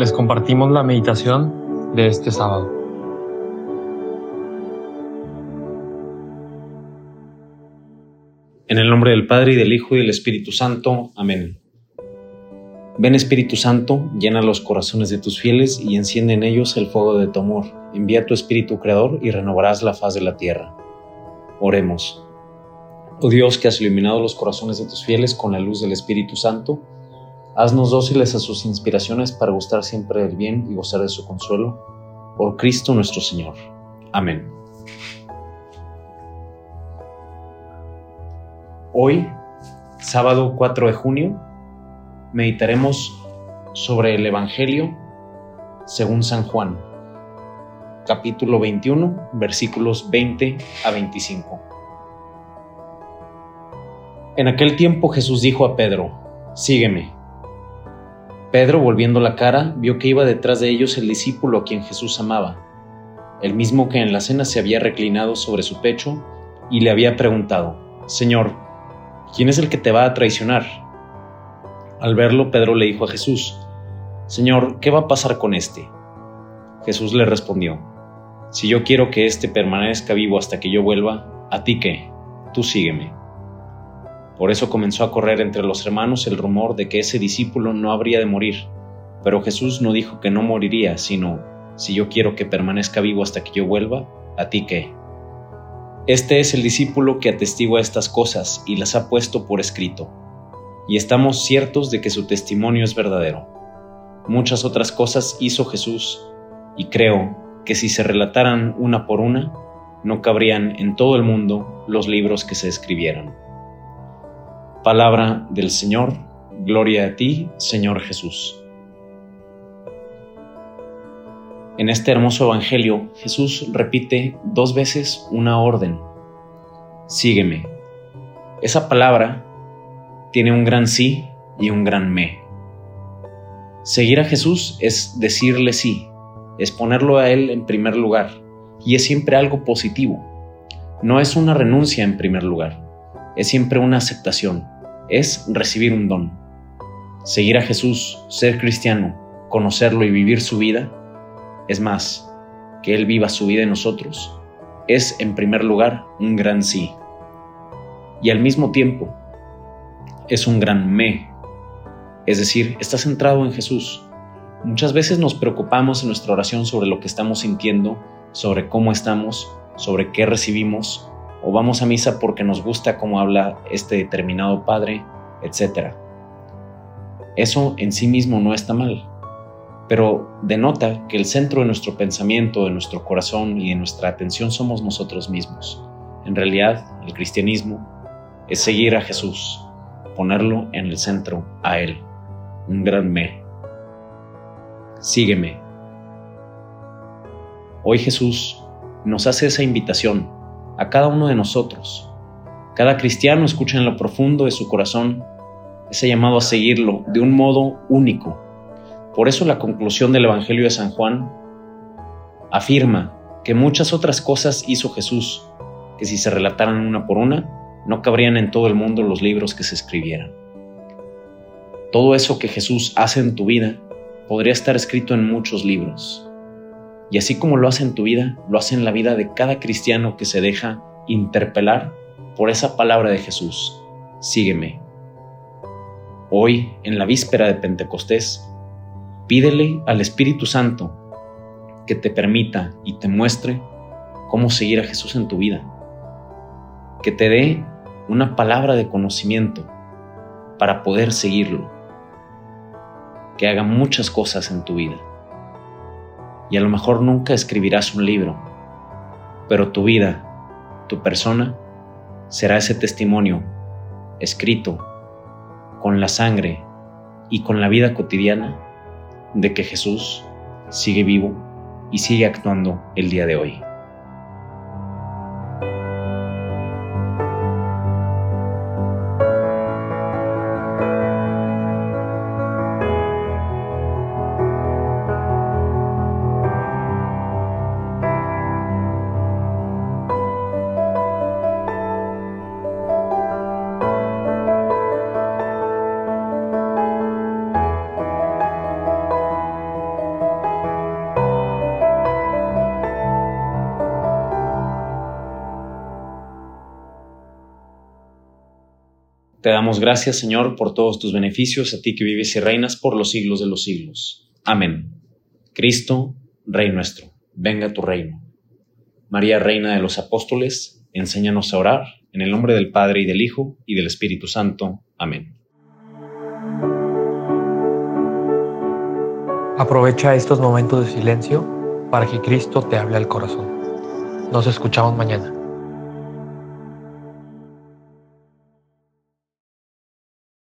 les compartimos la meditación de este sábado. En el nombre del Padre y del Hijo y del Espíritu Santo. Amén. Ven Espíritu Santo, llena los corazones de tus fieles y enciende en ellos el fuego de tu amor. Envía tu Espíritu Creador y renovarás la faz de la tierra. Oremos. Oh Dios que has iluminado los corazones de tus fieles con la luz del Espíritu Santo, haznos dóciles a sus inspiraciones para gustar siempre del bien y gozar de su consuelo. Por Cristo nuestro Señor. Amén. Hoy, sábado 4 de junio, meditaremos sobre el Evangelio según San Juan, capítulo 21, versículos 20 a 25. En aquel tiempo Jesús dijo a Pedro, Sígueme. Pedro, volviendo la cara, vio que iba detrás de ellos el discípulo a quien Jesús amaba, el mismo que en la cena se había reclinado sobre su pecho y le había preguntado, Señor, ¿quién es el que te va a traicionar? Al verlo, Pedro le dijo a Jesús, Señor, ¿qué va a pasar con este? Jesús le respondió, Si yo quiero que éste permanezca vivo hasta que yo vuelva, ¿a ti qué? Tú sígueme. Por eso comenzó a correr entre los hermanos el rumor de que ese discípulo no habría de morir, pero Jesús no dijo que no moriría, sino, si yo quiero que permanezca vivo hasta que yo vuelva, ¿a ti qué? Este es el discípulo que atestigua estas cosas y las ha puesto por escrito, y estamos ciertos de que su testimonio es verdadero. Muchas otras cosas hizo Jesús, y creo que si se relataran una por una, no cabrían en todo el mundo los libros que se escribieran. Palabra del Señor, gloria a ti, Señor Jesús. En este hermoso Evangelio, Jesús repite dos veces una orden. Sígueme. Esa palabra tiene un gran sí y un gran me. Seguir a Jesús es decirle sí, es ponerlo a Él en primer lugar, y es siempre algo positivo. No es una renuncia en primer lugar, es siempre una aceptación, es recibir un don. Seguir a Jesús, ser cristiano, conocerlo y vivir su vida, es más, que Él viva su vida en nosotros, es en primer lugar un gran sí. Y al mismo tiempo, es un gran me, es decir, está centrado en Jesús. Muchas veces nos preocupamos en nuestra oración sobre lo que estamos sintiendo, sobre cómo estamos, sobre qué recibimos, o vamos a misa porque nos gusta cómo habla este determinado Padre, etc. Eso en sí mismo no está mal pero denota que el centro de nuestro pensamiento, de nuestro corazón y de nuestra atención somos nosotros mismos. En realidad, el cristianismo es seguir a Jesús, ponerlo en el centro a Él, un gran me. Sígueme. Hoy Jesús nos hace esa invitación a cada uno de nosotros. Cada cristiano escucha en lo profundo de su corazón ese llamado a seguirlo de un modo único, por eso la conclusión del Evangelio de San Juan afirma que muchas otras cosas hizo Jesús, que si se relataran una por una, no cabrían en todo el mundo los libros que se escribieran. Todo eso que Jesús hace en tu vida podría estar escrito en muchos libros. Y así como lo hace en tu vida, lo hace en la vida de cada cristiano que se deja interpelar por esa palabra de Jesús. Sígueme. Hoy, en la víspera de Pentecostés, Pídele al Espíritu Santo que te permita y te muestre cómo seguir a Jesús en tu vida. Que te dé una palabra de conocimiento para poder seguirlo. Que haga muchas cosas en tu vida. Y a lo mejor nunca escribirás un libro, pero tu vida, tu persona, será ese testimonio escrito con la sangre y con la vida cotidiana de que Jesús sigue vivo y sigue actuando el día de hoy. Te damos gracias, Señor, por todos tus beneficios, a ti que vives y reinas por los siglos de los siglos. Amén. Cristo, Rey nuestro, venga tu reino. María, Reina de los Apóstoles, enséñanos a orar, en el nombre del Padre y del Hijo y del Espíritu Santo. Amén. Aprovecha estos momentos de silencio para que Cristo te hable al corazón. Nos escuchamos mañana.